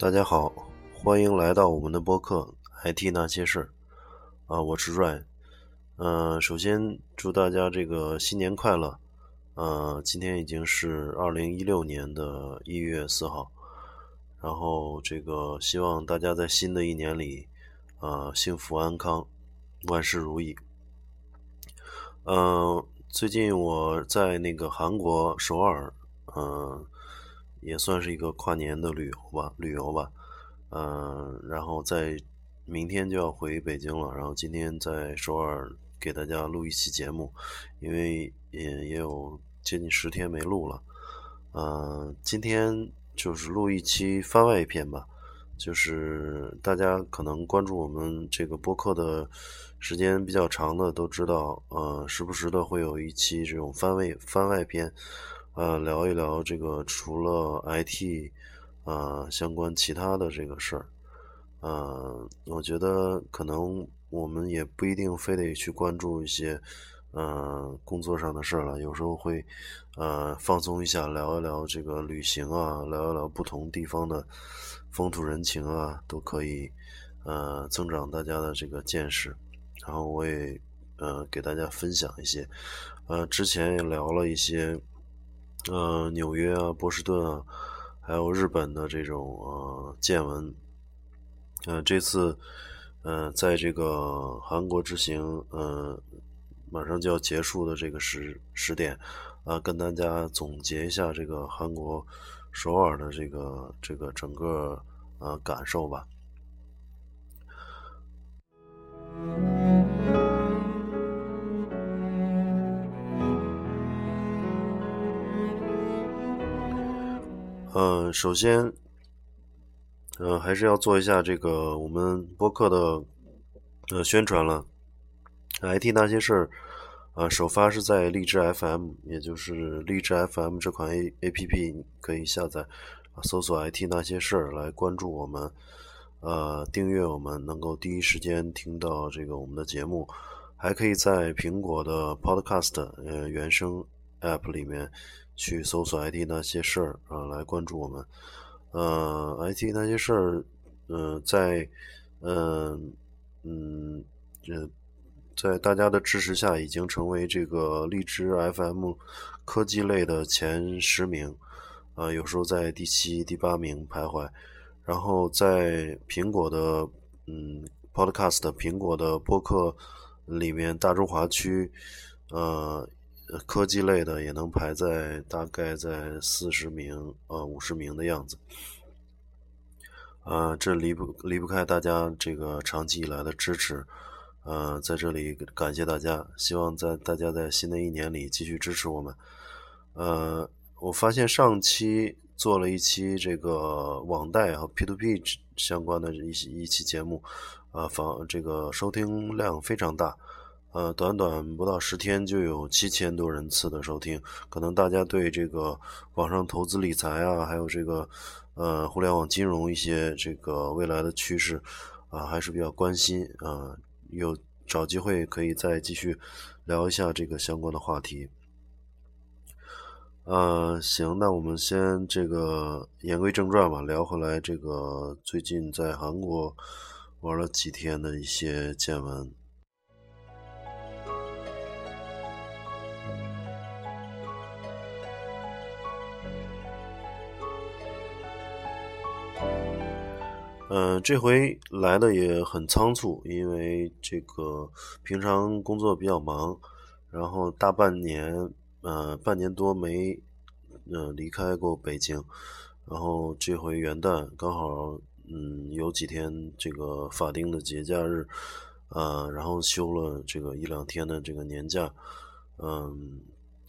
大家好，欢迎来到我们的播客《IT 那些事儿》啊，我是 Ryan。嗯，首先祝大家这个新年快乐。呃，今天已经是二零一六年的一月四号，然后这个希望大家在新的一年里，呃，幸福安康，万事如意。嗯，最近我在那个韩国首尔，嗯。也算是一个跨年的旅游吧，旅游吧，嗯，然后在明天就要回北京了，然后今天在首尔给大家录一期节目，因为也也有接近十天没录了，嗯，今天就是录一期番外篇吧，就是大家可能关注我们这个播客的时间比较长的都知道，呃，时不时的会有一期这种番外番外篇。呃，聊一聊这个除了 IT，呃，相关其他的这个事儿，呃，我觉得可能我们也不一定非得去关注一些，呃，工作上的事儿了，有时候会，呃，放松一下，聊一聊这个旅行啊，聊一聊不同地方的风土人情啊，都可以，呃，增长大家的这个见识，然后我也，呃，给大家分享一些，呃，之前也聊了一些。呃，纽约啊，波士顿啊，还有日本的这种呃见闻，呃，这次呃在这个韩国之行，呃，马上就要结束的这个时时点，啊，跟大家总结一下这个韩国首尔的这个这个整个呃感受吧。嗯，首先，嗯，还是要做一下这个我们播客的呃宣传了。IT 那些事儿，呃，首发是在荔枝 FM，也就是荔枝 FM 这款 A A P P 可以下载，搜索 IT 那些事儿来关注我们，呃，订阅我们，能够第一时间听到这个我们的节目。还可以在苹果的 Podcast 呃原声 App 里面。去搜索 IT 那些事儿啊，来关注我们。呃，IT 那些事儿，嗯，在嗯嗯这，在大家的支持下，已经成为这个荔枝 FM 科技类的前十名啊，有时候在第七、第八名徘徊。然后在苹果的嗯 Podcast 苹果的播客里面，大中华区呃。科技类的也能排在大概在四十名呃五十名的样子，呃，这离不离不开大家这个长期以来的支持，呃，在这里感谢大家，希望在大家在新的一年里继续支持我们。呃，我发现上期做了一期这个网贷和 P to P 相关的一一期节目，啊，访这个收听量非常大。呃，短短不到十天就有七千多人次的收听，可能大家对这个网上投资理财啊，还有这个呃互联网金融一些这个未来的趋势啊，还是比较关心啊。有找机会可以再继续聊一下这个相关的话题。呃，行，那我们先这个言归正传吧，聊回来这个最近在韩国玩了几天的一些见闻。嗯，这回来的也很仓促，因为这个平常工作比较忙，然后大半年，呃，半年多没，呃，离开过北京，然后这回元旦刚好，嗯，有几天这个法定的节假日，呃，然后休了这个一两天的这个年假，嗯，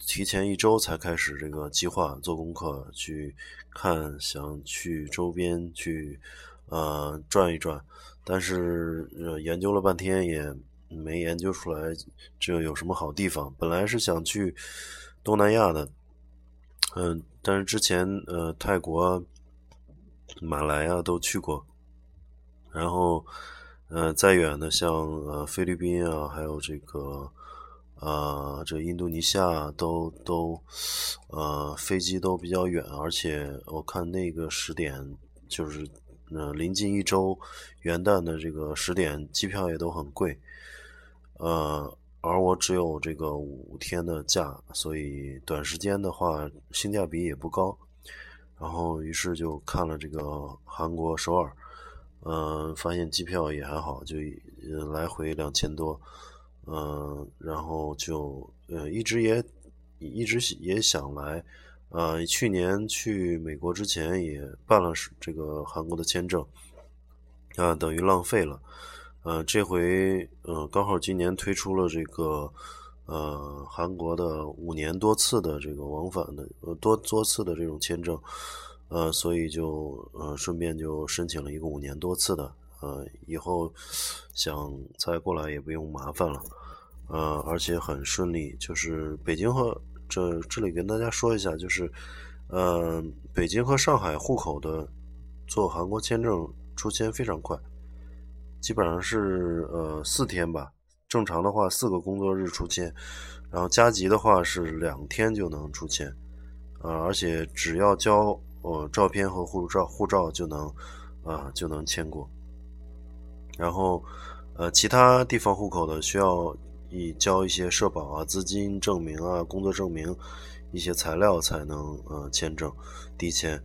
提前一周才开始这个计划做功课，去看想去周边去。呃，转一转，但是呃，研究了半天也没研究出来这有什么好地方。本来是想去东南亚的，嗯，但是之前呃，泰国、马来啊都去过，然后呃，再远的像呃菲律宾啊，还有这个呃这印度尼西亚都都呃飞机都比较远，而且我看那个时点就是。呃临近一周元旦的这个十点，机票也都很贵，呃，而我只有这个五天的假，所以短时间的话性价比也不高，然后于是就看了这个韩国首尔，嗯，发现机票也还好，就来回两千多，嗯，然后就呃一直也一直也想来。呃，去年去美国之前也办了这个韩国的签证，啊，等于浪费了。呃，这回呃刚好今年推出了这个呃韩国的五年多次的这个往返的呃多多次的这种签证，呃，所以就呃顺便就申请了一个五年多次的，呃，以后想再过来也不用麻烦了，呃，而且很顺利，就是北京和。这这里跟大家说一下，就是，呃，北京和上海户口的做韩国签证出签非常快，基本上是呃四天吧，正常的话四个工作日出签，然后加急的话是两天就能出签，呃，而且只要交呃照片和护照护照就能啊就能签过，然后呃其他地方户口的需要。以交一些社保啊、资金证明啊、工作证明一些材料才能呃签证递签，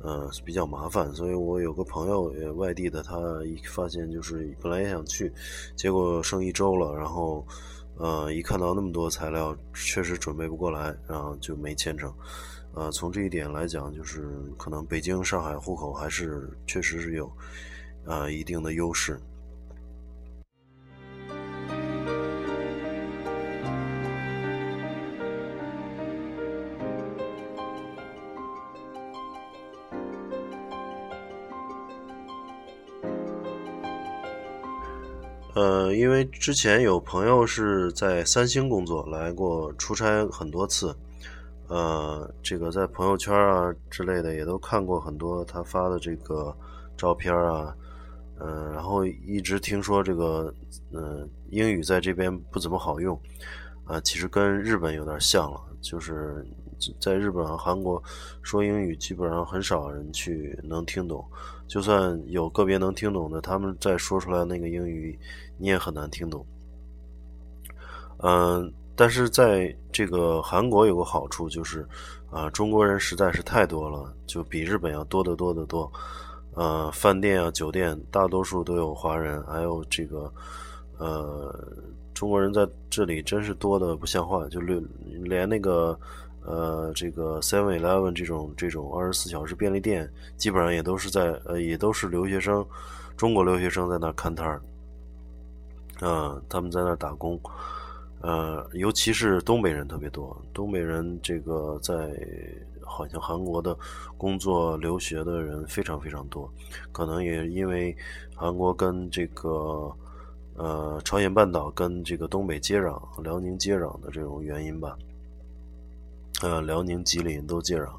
呃比较麻烦。所以我有个朋友也外地的，他一发现就是本来也想去，结果剩一周了，然后呃一看到那么多材料，确实准备不过来，然后就没签成。呃，从这一点来讲，就是可能北京、上海户口还是确实是有啊一定的优势。因为之前有朋友是在三星工作，来过出差很多次，呃，这个在朋友圈啊之类的也都看过很多他发的这个照片啊，嗯，然后一直听说这个，嗯，英语在这边不怎么好用，啊，其实跟日本有点像了，就是在日本和韩国说英语基本上很少人去能听懂。就算有个别能听懂的，他们再说出来那个英语，你也很难听懂。嗯，但是在这个韩国有个好处就是，啊，中国人实在是太多了，就比日本要多得多得多。呃，饭店啊、酒店大多数都有华人，还有这个，呃，中国人在这里真是多的不像话，就连连那个。呃，这个 Seven Eleven 这种这种二十四小时便利店，基本上也都是在呃，也都是留学生，中国留学生在那看摊儿，啊，他们在那打工，呃，尤其是东北人特别多，东北人这个在好像韩国的工作留学的人非常非常多，可能也因为韩国跟这个呃朝鲜半岛跟这个东北接壤，辽宁接壤的这种原因吧。呃，辽宁、吉林都接壤，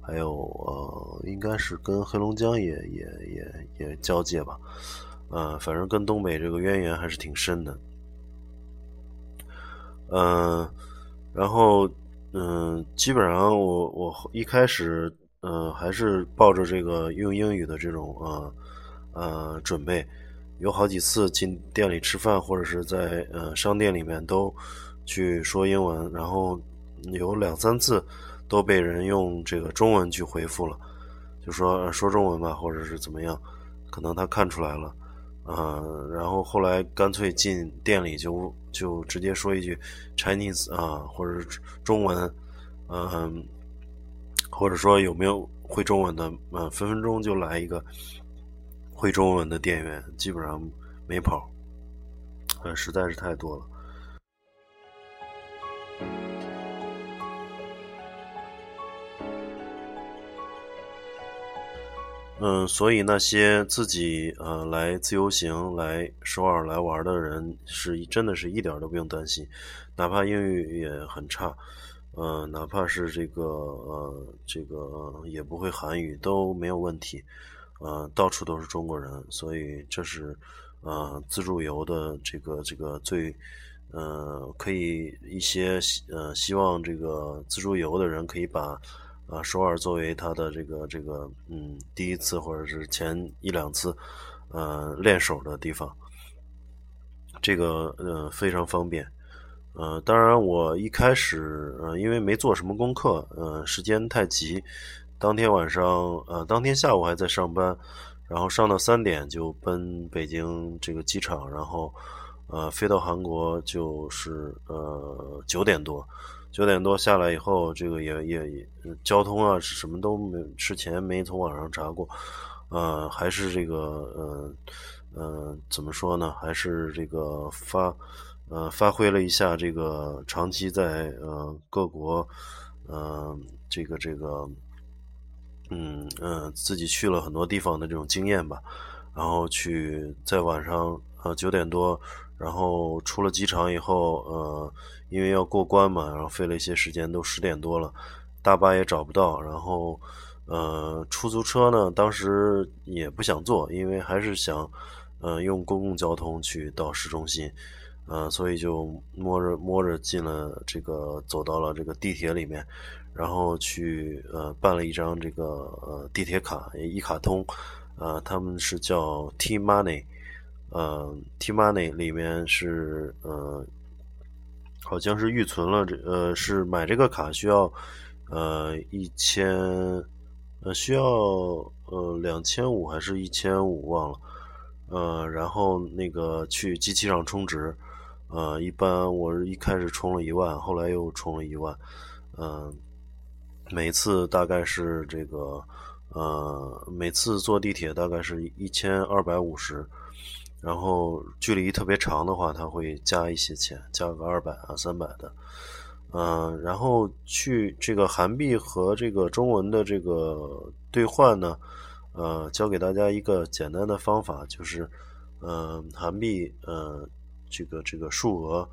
还有呃，应该是跟黑龙江也也也也交界吧，呃，反正跟东北这个渊源还是挺深的。嗯，然后嗯，基本上我我一开始嗯还是抱着这个用英语的这种呃呃准备，有好几次进店里吃饭或者是在呃商店里面都去说英文，然后。有两三次都被人用这个中文去回复了，就说说中文吧，或者是怎么样，可能他看出来了，啊，然后后来干脆进店里就就直接说一句 Chinese 啊，或者中文，嗯，或者说有没有会中文的，嗯，分分钟就来一个会中文的店员，基本上没跑，呃，实在是太多了。嗯，所以那些自己呃来自由行来首尔来玩的人，是真的是一点都不用担心，哪怕英语也很差，呃，哪怕是这个呃这个也不会韩语都没有问题，呃，到处都是中国人，所以这是呃自助游的这个这个最呃可以一些呃希望这个自助游的人可以把啊，首尔作为他的这个这个嗯第一次或者是前一两次呃练手的地方，这个呃非常方便。呃，当然我一开始呃因为没做什么功课，呃时间太急，当天晚上呃当天下午还在上班，然后上到三点就奔北京这个机场，然后呃飞到韩国就是呃九点多。九点多下来以后，这个也也也交通啊，什么都没，之前没从网上查过，呃，还是这个呃呃怎么说呢？还是这个发呃发挥了一下这个长期在呃各国呃这个这个嗯嗯自己去了很多地方的这种经验吧，然后去在晚上呃九点多。然后出了机场以后，呃，因为要过关嘛，然后费了一些时间，都十点多了，大巴也找不到，然后，呃，出租车呢，当时也不想坐，因为还是想，呃，用公共交通去到市中心，呃，所以就摸着摸着进了这个，走到了这个地铁里面，然后去呃办了一张这个呃地铁卡，一卡通，呃，他们是叫 T Money。呃，T Money 里面是呃，好像是预存了这呃，是买这个卡需要呃一千呃需要呃两千五还是一千五忘了呃，然后那个去机器上充值呃，一般我是一开始充了一万，后来又充了一万，嗯，每次大概是这个呃，每次坐地铁大概是一千二百五十。然后距离特别长的话，他会加一些钱，加个二百啊、三百的，嗯，然后去这个韩币和这个中文的这个兑换呢，呃，教给大家一个简单的方法，就是，嗯，韩币，呃，这个这个数额，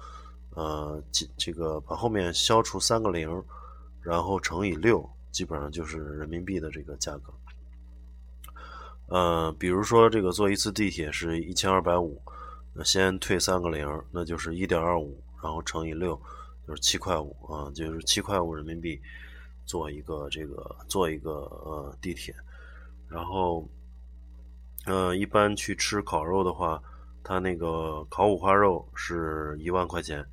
呃，这这个把后面消除三个零，然后乘以六，基本上就是人民币的这个价格。呃，比如说这个坐一次地铁是一千二百五，那先退三个零，那就是一点二五，然后乘以六，就是七块五啊，就是七块五人民币坐一个这个坐一个呃地铁，然后呃一般去吃烤肉的话，他那个烤五花肉是一万块钱，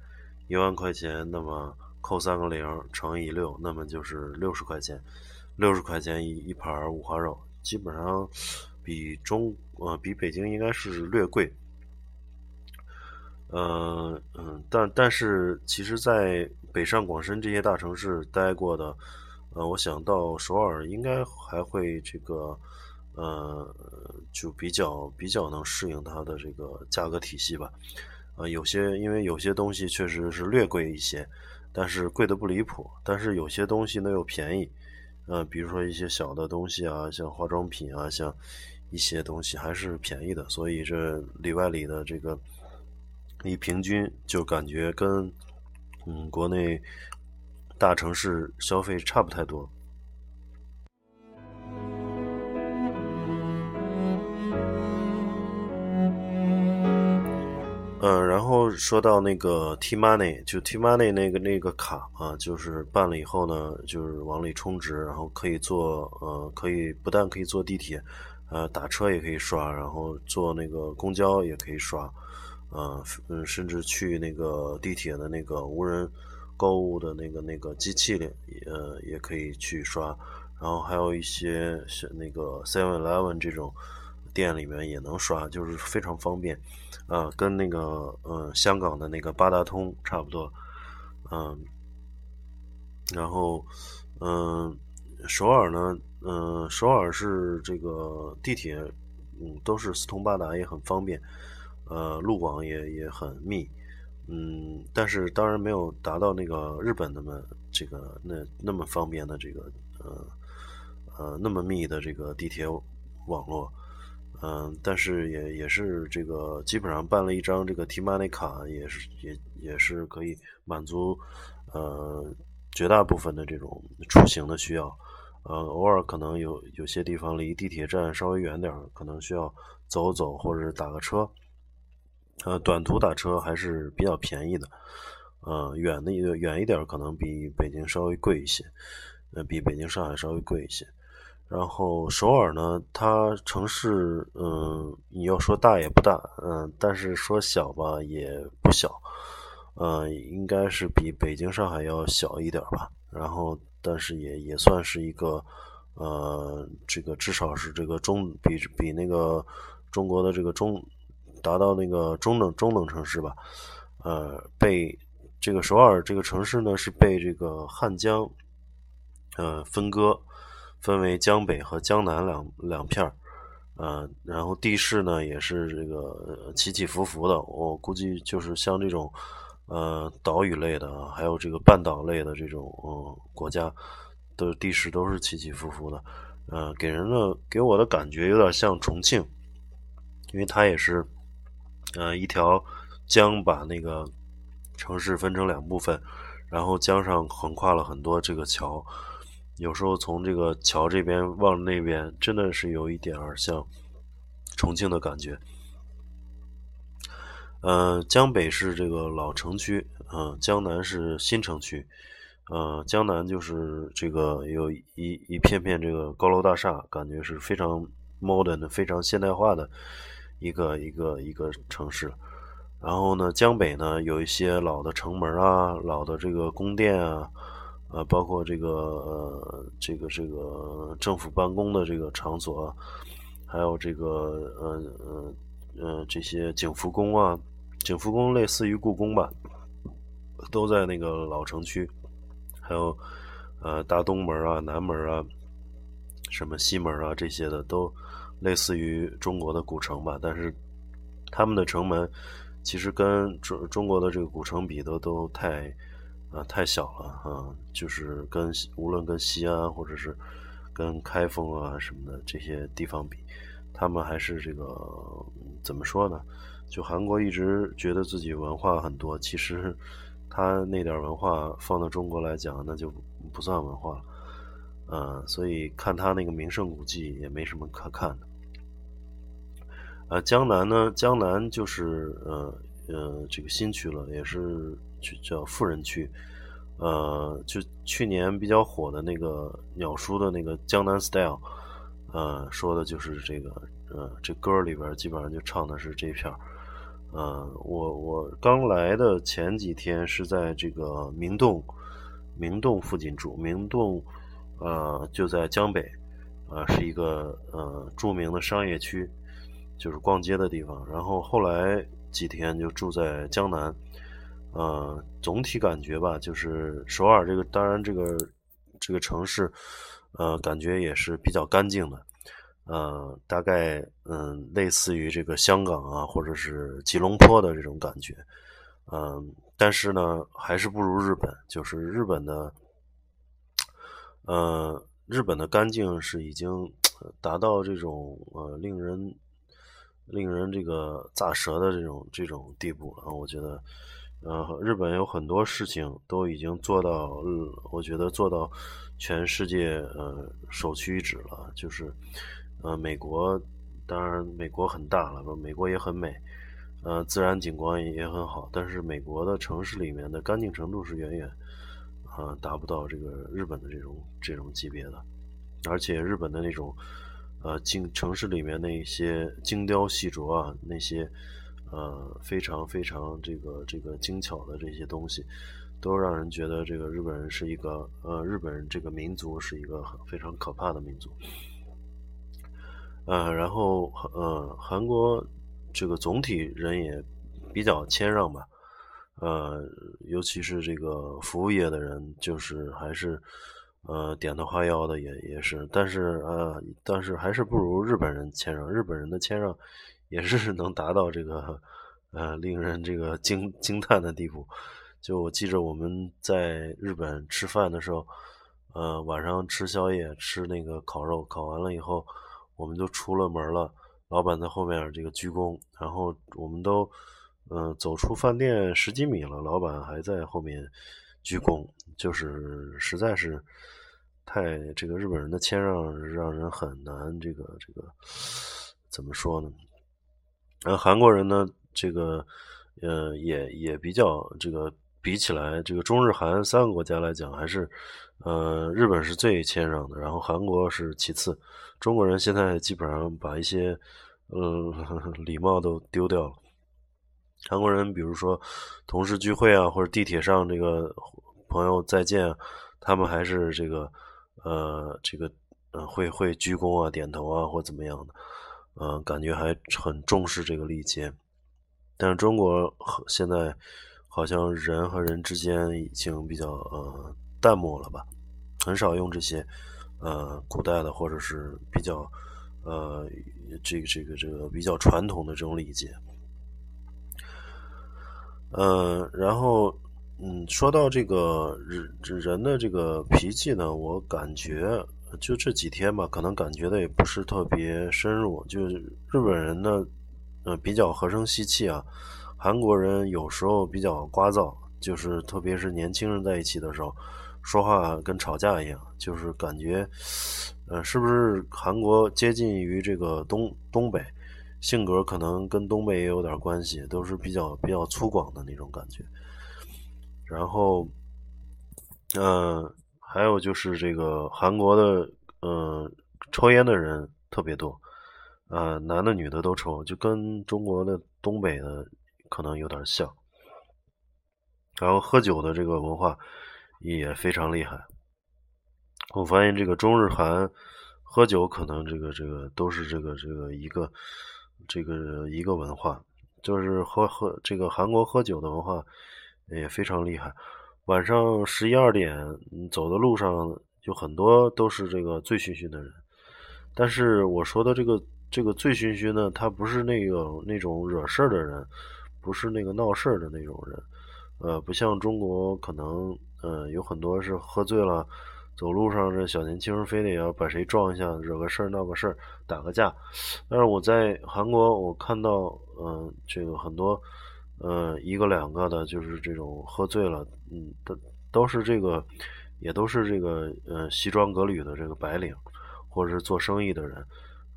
一万块钱，那么扣三个零乘以六，那么就是六十块钱，六十块钱一一盘五花肉。基本上比中呃比北京应该是略贵，呃嗯，但但是其实，在北上广深这些大城市待过的，呃，我想到首尔应该还会这个呃就比较比较能适应它的这个价格体系吧，呃，有些因为有些东西确实是略贵一些，但是贵的不离谱，但是有些东西呢又便宜。呃，比如说一些小的东西啊，像化妆品啊，像一些东西还是便宜的，所以这里外里的这个一平均就感觉跟嗯国内大城市消费差不太多。嗯，然后说到那个 T Money，就 T Money 那个那个卡啊，就是办了以后呢，就是往里充值，然后可以坐呃，可以不但可以坐地铁，呃，打车也可以刷，然后坐那个公交也可以刷，呃，嗯，甚至去那个地铁的那个无人购物的那个那个机器里，呃，也可以去刷，然后还有一些是那个 Seven Eleven 这种。店里面也能刷，就是非常方便，啊，跟那个嗯香港的那个八达通差不多，嗯，然后嗯首尔呢，嗯首尔是这个地铁，嗯都是四通八达，也很方便，呃路网也也很密，嗯，但是当然没有达到那个日本那么这个那那么方便的这个呃呃那么密的这个地铁网络。嗯，但是也也是这个，基本上办了一张这个 T Money 卡，也是也也是可以满足呃绝大部分的这种出行的需要。呃，偶尔可能有有些地方离地铁站稍微远点，可能需要走走或者是打个车。呃，短途打车还是比较便宜的。呃，远的远一点可能比北京稍微贵一些。呃，比北京、上海稍微贵一些。然后首尔呢，它城市，嗯，你要说大也不大，嗯，但是说小吧也不小，嗯，应该是比北京、上海要小一点吧。然后，但是也也算是一个，呃，这个至少是这个中比比那个中国的这个中达到那个中等中等城市吧。呃，被这个首尔这个城市呢是被这个汉江，呃，分割。分为江北和江南两两片儿，呃，然后地势呢也是这个起起伏伏的。我估计就是像这种，呃，岛屿类的，还有这个半岛类的这种，嗯，国家的地势都是起起伏伏的，呃，给人的给我的感觉有点像重庆，因为它也是，呃，一条江把那个城市分成两部分，然后江上横跨了很多这个桥。有时候从这个桥这边望那边，真的是有一点儿像重庆的感觉。呃，江北是这个老城区，嗯，江南是新城区。呃，江南就是这个有一一片片这个高楼大厦，感觉是非常 modern 的、非常现代化的一个一个一个城市。然后呢，江北呢有一些老的城门啊，老的这个宫殿啊。呃，包括这个呃，这个这个政府办公的这个场所，还有这个呃呃呃这些景福宫啊，景福宫类似于故宫吧，都在那个老城区，还有呃大东门啊、南门啊、什么西门啊这些的，都类似于中国的古城吧，但是他们的城门其实跟中中国的这个古城比都都太。啊，太小了啊！就是跟无论跟西安或者是跟开封啊什么的这些地方比，他们还是这个怎么说呢？就韩国一直觉得自己文化很多，其实他那点文化放到中国来讲，那就不算文化了。呃，所以看他那个名胜古迹也没什么可看的。呃，江南呢，江南就是呃呃这个新区了，也是。就叫富人区，呃，就去年比较火的那个鸟叔的那个《江南 Style》，呃，说的就是这个，呃，这歌里边基本上就唱的是这片儿。呃，我我刚来的前几天是在这个明洞，明洞附近住，明洞，呃，就在江北，呃，是一个呃著名的商业区，就是逛街的地方。然后后来几天就住在江南。呃，总体感觉吧，就是首尔这个，当然这个这个城市，呃，感觉也是比较干净的，呃，大概嗯，类似于这个香港啊，或者是吉隆坡的这种感觉，嗯，但是呢，还是不如日本，就是日本的，呃，日本的干净是已经达到这种呃令人令人这个咋舌的这种这种地步了，我觉得。呃，日本有很多事情都已经做到，我觉得做到全世界呃首屈一指了。就是，呃，美国当然美国很大了，美国也很美，呃，自然景观也很好。但是美国的城市里面的干净程度是远远啊达不到这个日本的这种这种级别的。而且日本的那种呃精城市里面那些精雕细琢啊那些。呃，非常非常这个这个精巧的这些东西，都让人觉得这个日本人是一个呃，日本人这个民族是一个非常可怕的民族。呃，然后呃，韩国这个总体人也比较谦让吧，呃，尤其是这个服务业的人，就是还是呃点头哈腰的也也是，但是呃，但是还是不如日本人谦让，日本人的谦让。也是能达到这个，呃，令人这个惊惊叹的地步。就我记着我们在日本吃饭的时候，呃，晚上吃宵夜吃那个烤肉，烤完了以后，我们就出了门了，老板在后面这个鞠躬，然后我们都，呃，走出饭店十几米了，老板还在后面鞠躬，就是实在是太这个日本人的谦让，让人很难这个这个怎么说呢？然后，韩国人呢，这个，呃，也也比较这个比起来，这个中日韩三个国家来讲，还是呃日本是最谦让的，然后韩国是其次。中国人现在基本上把一些呃 礼貌都丢掉了。韩国人比如说同事聚会啊，或者地铁上这个朋友再见，他们还是这个呃这个呃会会鞠躬啊、点头啊或怎么样的，嗯，感觉还很重视这个礼节。但是中国现在好像人和人之间已经比较呃淡漠了吧，很少用这些呃古代的或者是比较呃这个这个这个比较传统的这种礼节。嗯，然后嗯，说到这个人人的这个脾气呢，我感觉就这几天吧，可能感觉的也不是特别深入，就是日本人呢。呃，比较和声细气啊。韩国人有时候比较聒噪，就是特别是年轻人在一起的时候，说话跟吵架一样，就是感觉，呃，是不是韩国接近于这个东东北，性格可能跟东北也有点关系，都是比较比较粗犷的那种感觉。然后，嗯，还有就是这个韩国的，嗯，抽烟的人特别多。啊，男的女的都抽，就跟中国的东北的可能有点像。然后喝酒的这个文化也非常厉害。我发现这个中日韩喝酒可能这个这个都是这个这个一个这个一个文化，就是喝喝这个韩国喝酒的文化也非常厉害。晚上十一二点走的路上就很多都是这个醉醺醺的人，但是我说的这个。这个醉醺醺呢，他不是那个那种惹事儿的人，不是那个闹事儿的那种人，呃，不像中国可能，呃，有很多是喝醉了，走路上这小年轻非得要把谁撞一下，惹个事儿闹个事儿，打个架。但是我在韩国，我看到，嗯，这个很多，呃，一个两个的，就是这种喝醉了，嗯，都都是这个，也都是这个，呃，西装革履的这个白领，或者是做生意的人。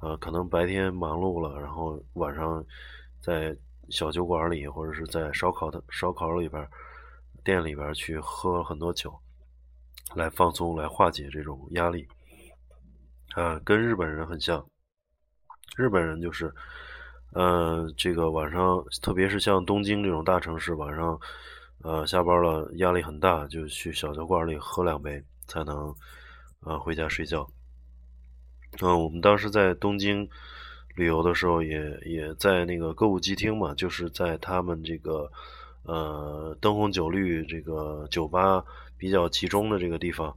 呃，可能白天忙碌了，然后晚上在小酒馆里或者是在烧烤的烧烤里边店里边去喝很多酒，来放松，来化解这种压力。啊，跟日本人很像，日本人就是，呃，这个晚上，特别是像东京这种大城市，晚上，呃，下班了压力很大，就去小酒馆里喝两杯才能，呃，回家睡觉。嗯，我们当时在东京旅游的时候，也也在那个歌舞伎町嘛，就是在他们这个呃灯红酒绿、这个酒吧比较集中的这个地方，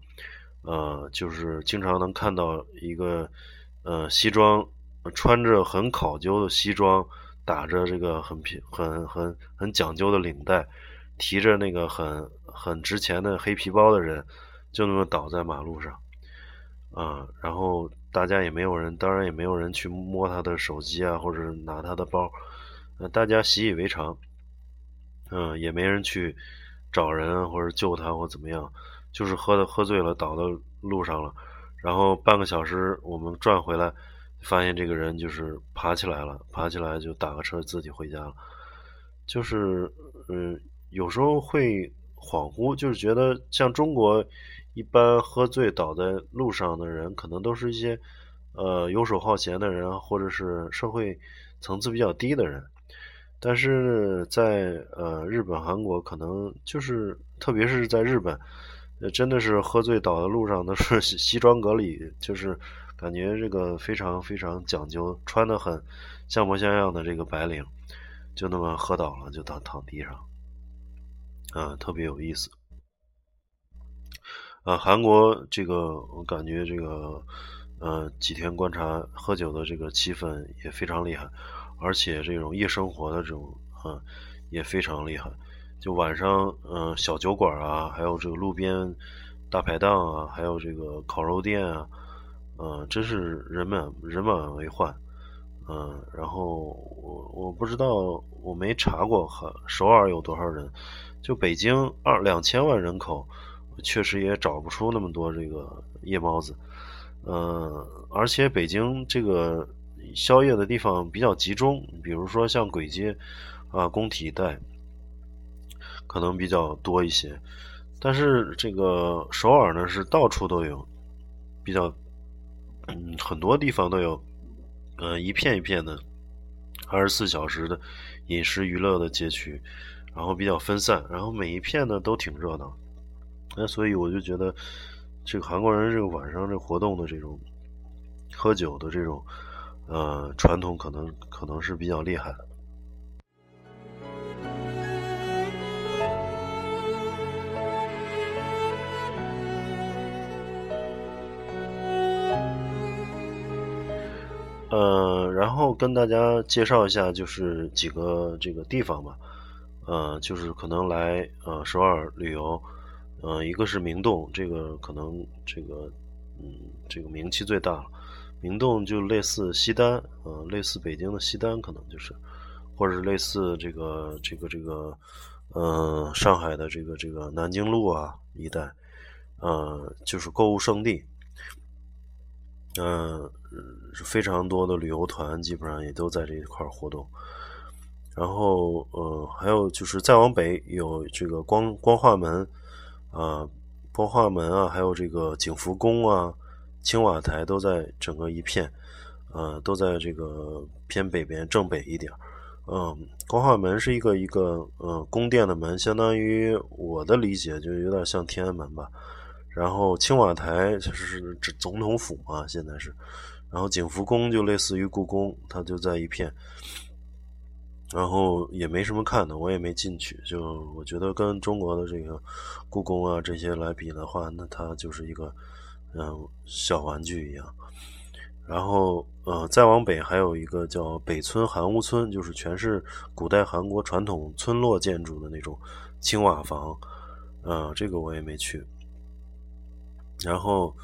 呃，就是经常能看到一个呃西装穿着很考究的西装，打着这个很皮很很很讲究的领带，提着那个很很值钱的黑皮包的人，就那么倒在马路上，啊，然后。大家也没有人，当然也没有人去摸他的手机啊，或者拿他的包，呃，大家习以为常，嗯，也没人去找人或者救他或怎么样，就是喝的喝醉了倒在路上了，然后半个小时我们转回来，发现这个人就是爬起来了，爬起来就打个车自己回家了，就是嗯，有时候会恍惚，就是觉得像中国。一般喝醉倒在路上的人，可能都是一些，呃，游手好闲的人，或者是社会层次比较低的人。但是在呃日本、韩国，可能就是特别是在日本，真的是喝醉倒在路上都是 西装革履，就是感觉这个非常非常讲究，穿的很像模像样的这个白领，就那么喝倒了就躺躺地上，啊，特别有意思。啊，韩国这个我感觉这个，呃，几天观察喝酒的这个气氛也非常厉害，而且这种夜生活的这种，嗯，也非常厉害。就晚上，嗯，小酒馆啊，还有这个路边大排档啊，还有这个烤肉店啊，嗯，真是人满人满为患。嗯，然后我我不知道，我没查过，首尔有多少人？就北京二两千万人口。确实也找不出那么多这个夜猫子，嗯，而且北京这个宵夜的地方比较集中，比如说像簋街啊、工体一带，可能比较多一些。但是这个首尔呢，是到处都有，比较嗯很多地方都有，呃一片一片的二十四小时的饮食娱乐的街区，然后比较分散，然后每一片呢都挺热闹。那所以我就觉得，这个韩国人这个晚上这活动的这种喝酒的这种呃传统，可能可能是比较厉害的。然后跟大家介绍一下，就是几个这个地方吧。呃，就是可能来呃首尔旅游。呃，一个是明洞，这个可能这个，嗯，这个名气最大了。明洞就类似西单，呃，类似北京的西单，可能就是，或者是类似这个这个这个，呃，上海的这个这个南京路啊一带，呃，就是购物圣地。嗯，非常多的旅游团基本上也都在这一块活动。然后，呃，还有就是再往北有这个光光化门。啊，光化门啊，还有这个景福宫啊，青瓦台都在整个一片，呃，都在这个偏北边正北一点嗯，光化门是一个一个呃宫殿的门，相当于我的理解就有点像天安门吧。然后青瓦台就是指总统府嘛，现在是。然后景福宫就类似于故宫，它就在一片。然后也没什么看的，我也没进去。就我觉得跟中国的这个故宫啊这些来比的话，那它就是一个嗯小玩具一样。然后呃再往北还有一个叫北村韩屋村，就是全是古代韩国传统村落建筑的那种青瓦房，呃这个我也没去。然后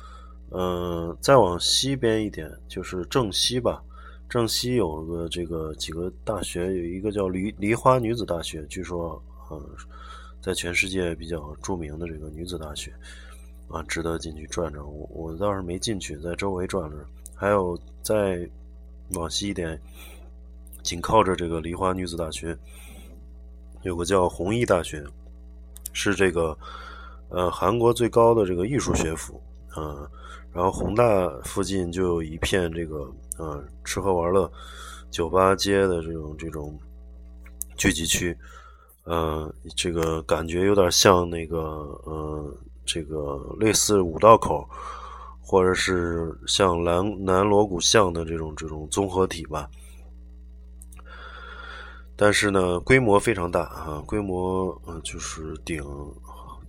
嗯再往西边一点就是正西吧。正西有个这个几个大学，有一个叫梨梨花女子大学，据说呃，在全世界比较著名的这个女子大学，啊，值得进去转转。我我倒是没进去，在周围转转。还有再往西一点，紧靠着这个梨花女子大学，有个叫弘毅大学，是这个呃韩国最高的这个艺术学府，嗯，然后宏大附近就有一片这个。呃，吃喝玩乐、酒吧街的这种这种聚集区，嗯，这个感觉有点像那个，呃，这个类似五道口，或者是像南南锣鼓巷的这种这种综合体吧。但是呢，规模非常大啊，规模嗯就是顶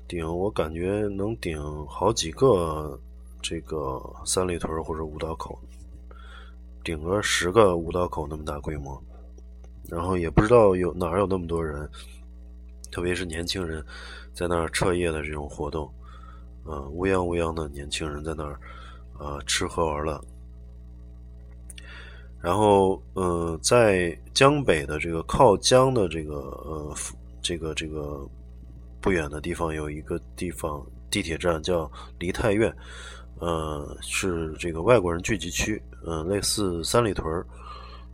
顶，我感觉能顶好几个这个三里屯或者五道口。顶个十个五道口那么大规模，然后也不知道有哪有那么多人，特别是年轻人在那儿彻夜的这种活动，啊，乌泱乌泱的年轻人在那儿啊吃喝玩乐。然后，嗯，在江北的这个靠江的这个呃这个这个不远的地方，有一个地方地铁站叫梨泰院。呃，是这个外国人聚集区，嗯，类似三里屯儿，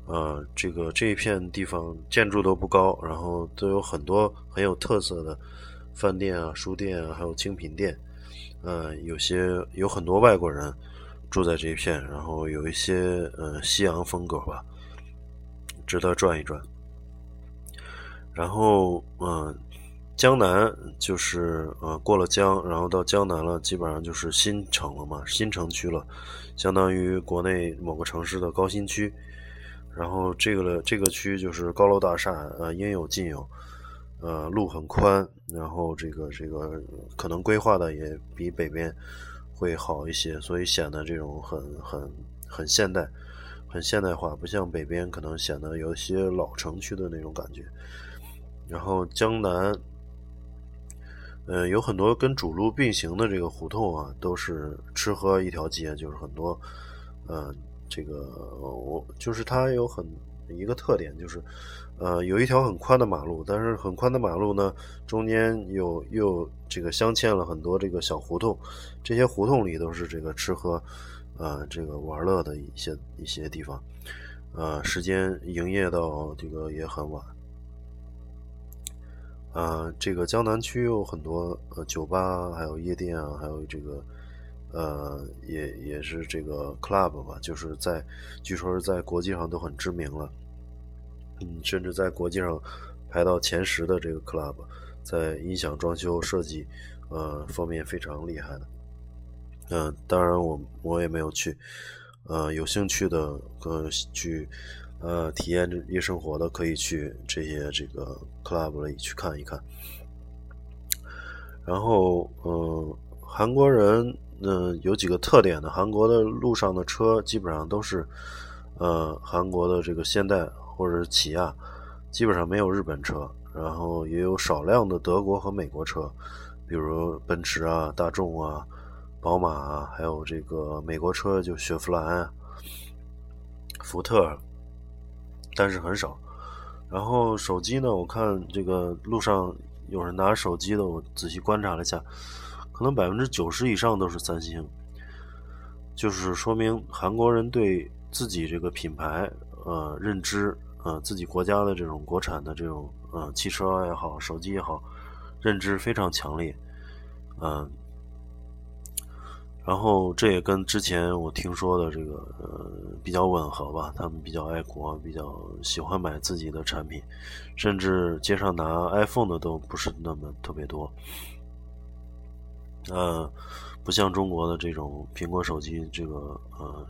呃，这个这一片地方建筑都不高，然后都有很多很有特色的饭店啊、书店啊，还有精品店，呃，有些有很多外国人住在这一片，然后有一些呃西洋风格吧，值得转一转。然后，嗯。江南就是呃过了江，然后到江南了，基本上就是新城了嘛，新城区了，相当于国内某个城市的高新区。然后这个了这个区就是高楼大厦，呃应有尽有，呃路很宽，然后这个这个可能规划的也比北边会好一些，所以显得这种很很很现代，很现代化，不像北边可能显得有一些老城区的那种感觉。然后江南。呃，有很多跟主路并行的这个胡同啊，都是吃喝一条街，就是很多，呃，这个我就是它有很一个特点，就是呃，有一条很宽的马路，但是很宽的马路呢，中间有又这个镶嵌了很多这个小胡同，这些胡同里都是这个吃喝，呃，这个玩乐的一些一些地方，呃，时间营业到这个也很晚。呃，这个江南区有很多呃酒吧，还有夜店啊，还有这个呃也也是这个 club 吧，就是在据说是在国际上都很知名了，嗯，甚至在国际上排到前十的这个 club，在音响装修设计呃方面非常厉害的。嗯，当然我我也没有去，呃，有兴趣的呃去。呃，体验这夜生活的可以去这些这个 club 里去看一看。然后，嗯，韩国人，嗯，有几个特点的。韩国的路上的车基本上都是，呃，韩国的这个现代或者起亚，基本上没有日本车。然后也有少量的德国和美国车，比如奔驰啊、大众啊、宝马啊，还有这个美国车就雪佛兰、福特。但是很少，然后手机呢？我看这个路上有人拿手机的，我仔细观察了一下，可能百分之九十以上都是三星，就是说明韩国人对自己这个品牌呃认知，呃自己国家的这种国产的这种呃汽车也好，手机也好，认知非常强烈，嗯。然后这也跟之前我听说的这个比较吻合吧，他们比较爱国，比较喜欢买自己的产品，甚至街上拿 iPhone 的都不是那么特别多，呃，不像中国的这种苹果手机这个呃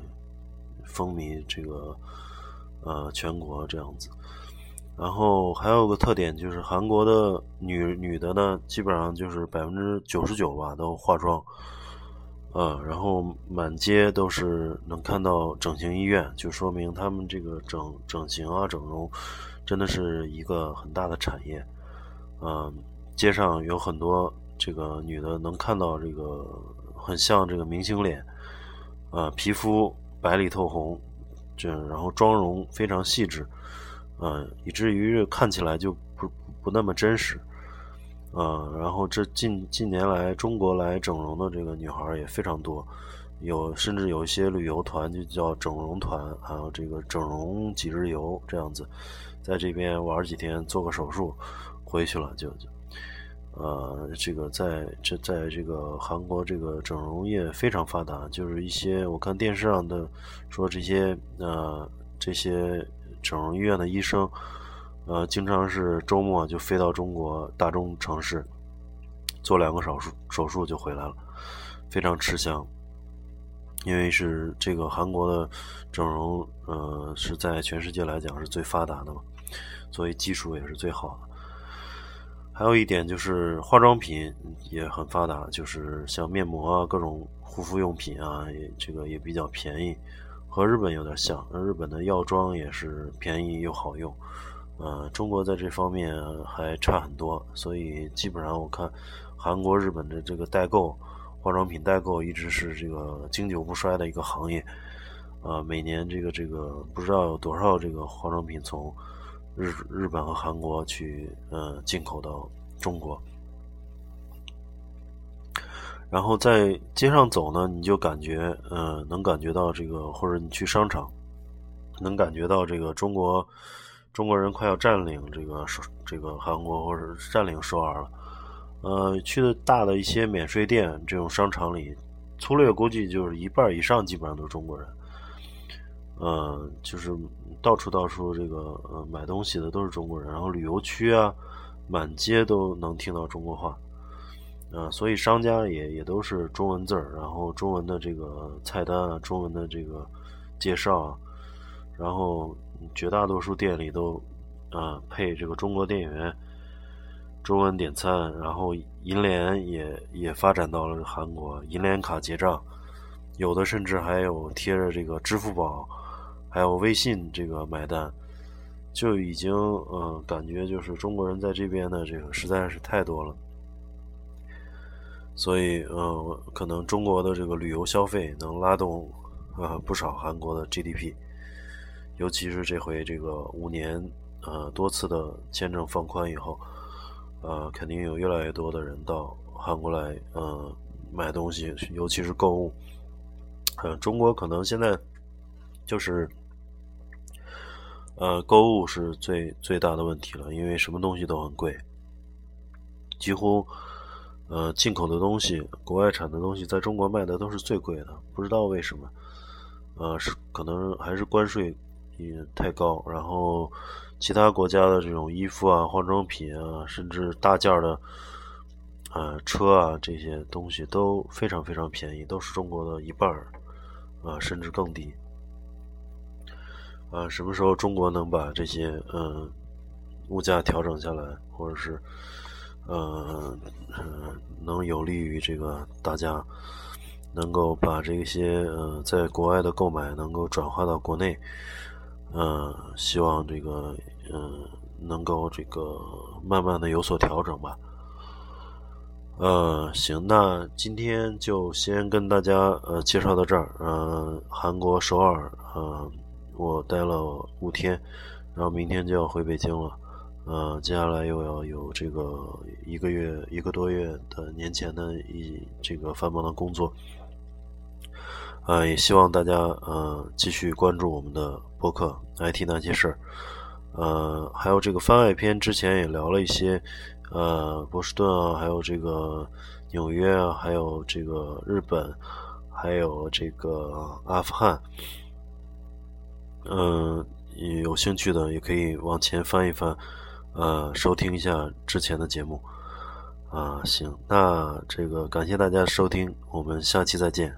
风靡这个呃全国这样子。然后还有个特点就是韩国的女女的呢，基本上就是百分之九十九吧都化妆。呃，然后满街都是能看到整形医院，就说明他们这个整整形啊、整容，真的是一个很大的产业。嗯，街上有很多这个女的能看到这个很像这个明星脸，呃，皮肤白里透红，这然后妆容非常细致，嗯，以至于看起来就不不那么真实。嗯，然后这近近年来，中国来整容的这个女孩也非常多，有甚至有一些旅游团就叫整容团，还有这个整容几日游这样子，在这边玩几天，做个手术，回去了就就，呃，这个在这在这个韩国这个整容业非常发达，就是一些我看电视上的说这些呃这些整容医院的医生。呃，经常是周末就飞到中国大中城市，做两个手术，手术就回来了，非常吃香。因为是这个韩国的整容，呃，是在全世界来讲是最发达的嘛，所以技术也是最好的。还有一点就是化妆品也很发达，就是像面膜啊，各种护肤用品啊，也这个也比较便宜，和日本有点像。日本的药妆也是便宜又好用。呃，中国在这方面还差很多，所以基本上我看韩国、日本的这个代购化妆品代购一直是这个经久不衰的一个行业。呃，每年这个这个不知道有多少这个化妆品从日日本和韩国去呃进口到中国，然后在街上走呢，你就感觉呃能感觉到这个，或者你去商场能感觉到这个中国。中国人快要占领这个首这个韩国，或者占领首尔了。呃，去的大的一些免税店这种商场里，粗略估计就是一半以上基本上都是中国人。呃，就是到处到处这个呃买东西的都是中国人，然后旅游区啊，满街都能听到中国话。呃，所以商家也也都是中文字儿，然后中文的这个菜单啊，中文的这个介绍啊，然后。绝大多数店里都，啊，配这个中国店员，中文点餐，然后银联也也发展到了韩国，银联卡结账，有的甚至还有贴着这个支付宝，还有微信这个买单，就已经，嗯，感觉就是中国人在这边的这个实在是太多了，所以，嗯，可能中国的这个旅游消费能拉动，啊，不少韩国的 GDP。尤其是这回这个五年，呃，多次的签证放宽以后，呃，肯定有越来越多的人到韩国来，呃，买东西，尤其是购物。呃，中国可能现在就是，呃，购物是最最大的问题了，因为什么东西都很贵，几乎呃进口的东西、国外产的东西在中国卖的都是最贵的，不知道为什么，呃是可能还是关税也太高，然后其他国家的这种衣服啊、化妆品啊，甚至大件的。呃，车啊，这些东西都非常非常便宜，都是中国的一半儿，啊，甚至更低。啊，什么时候中国能把这些嗯物价调整下来，或者是呃嗯能有利于这个大家能够把这些呃在国外的购买能够转化到国内，嗯，希望这个嗯能够这个慢慢的有所调整吧。呃，行，那今天就先跟大家呃介绍到这儿。呃，韩国首尔，呃，我待了五天，然后明天就要回北京了。呃，接下来又要有这个一个月一个多月的年前的一这个繁忙的工作。呃，也希望大家呃继续关注我们的播客《IT 那些事儿》。呃，还有这个番外篇，之前也聊了一些。呃，波士顿啊，还有这个纽约啊，还有这个日本，还有这个阿富汗。嗯，有兴趣的也可以往前翻一翻，呃，收听一下之前的节目。啊，行，那这个感谢大家收听，我们下期再见。